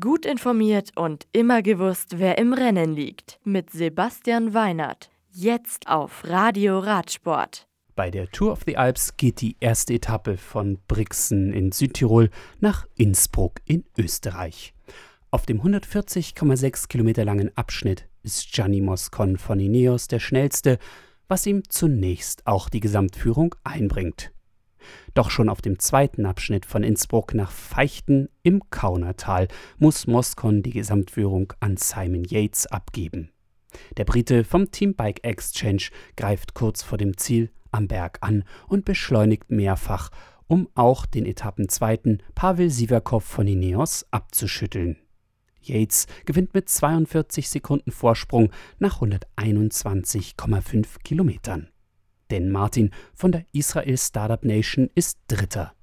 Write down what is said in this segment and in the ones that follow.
Gut informiert und immer gewusst, wer im Rennen liegt. Mit Sebastian Weinert. Jetzt auf Radio Radsport. Bei der Tour of the Alps geht die erste Etappe von Brixen in Südtirol nach Innsbruck in Österreich. Auf dem 140,6 Kilometer langen Abschnitt ist Gianni Moscon von Ineos der schnellste, was ihm zunächst auch die Gesamtführung einbringt. Doch schon auf dem zweiten Abschnitt von Innsbruck nach Feichten im Kaunertal muss Moscon die Gesamtführung an Simon Yates abgeben. Der Brite vom Team Bike Exchange greift kurz vor dem Ziel am Berg an und beschleunigt mehrfach, um auch den Etappenzweiten Pavel Sivakov von Ineos abzuschütteln. Yates gewinnt mit 42 Sekunden Vorsprung nach 121,5 Kilometern. Denn Martin von der Israel Startup Nation ist Dritter.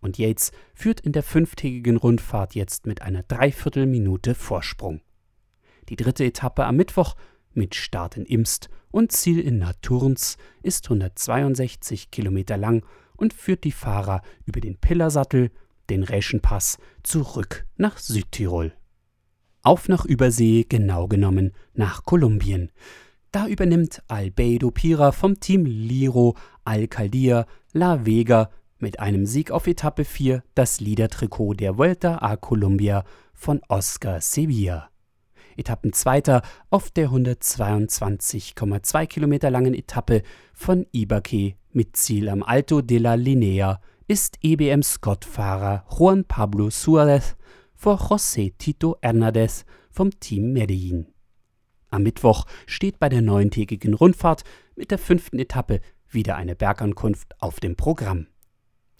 Und Yates führt in der fünftägigen Rundfahrt jetzt mit einer Dreiviertelminute Vorsprung. Die dritte Etappe am Mittwoch mit Start in Imst und Ziel in Naturns ist 162 Kilometer lang und führt die Fahrer über den Pillersattel, den Räschenpass, zurück nach Südtirol. Auf nach Übersee, genau genommen nach Kolumbien. Da übernimmt Albedo Pira vom Team Liro Alcaldia La Vega mit einem Sieg auf Etappe 4 das Liedertrikot der Vuelta a Colombia von Oscar Sevilla. Etappenzweiter auf der 122,2 Kilometer langen Etappe von Ibaque mit Ziel am Alto de la Linea ist EBM Scott-Fahrer Juan Pablo Suarez vor José Tito Hernandez vom Team Medellin. Am Mittwoch steht bei der neuntägigen Rundfahrt mit der fünften Etappe wieder eine Bergankunft auf dem Programm.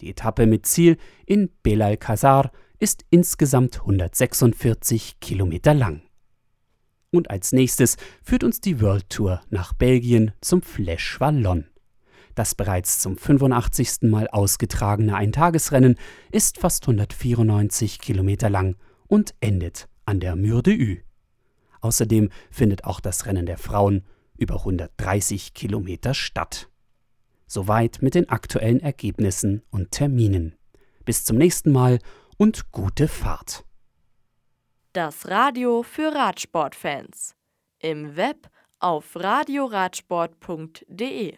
Die Etappe mit Ziel in Belalcázar ist insgesamt 146 Kilometer lang. Und als nächstes führt uns die World Tour nach Belgien zum Flash Wallon. Das bereits zum 85. Mal ausgetragene Eintagesrennen ist fast 194 Kilometer lang und endet an der Mur de U. Außerdem findet auch das Rennen der Frauen über 130 Kilometer statt. Soweit mit den aktuellen Ergebnissen und Terminen. Bis zum nächsten Mal und gute Fahrt. Das Radio für Radsportfans. Im Web auf radioradsport.de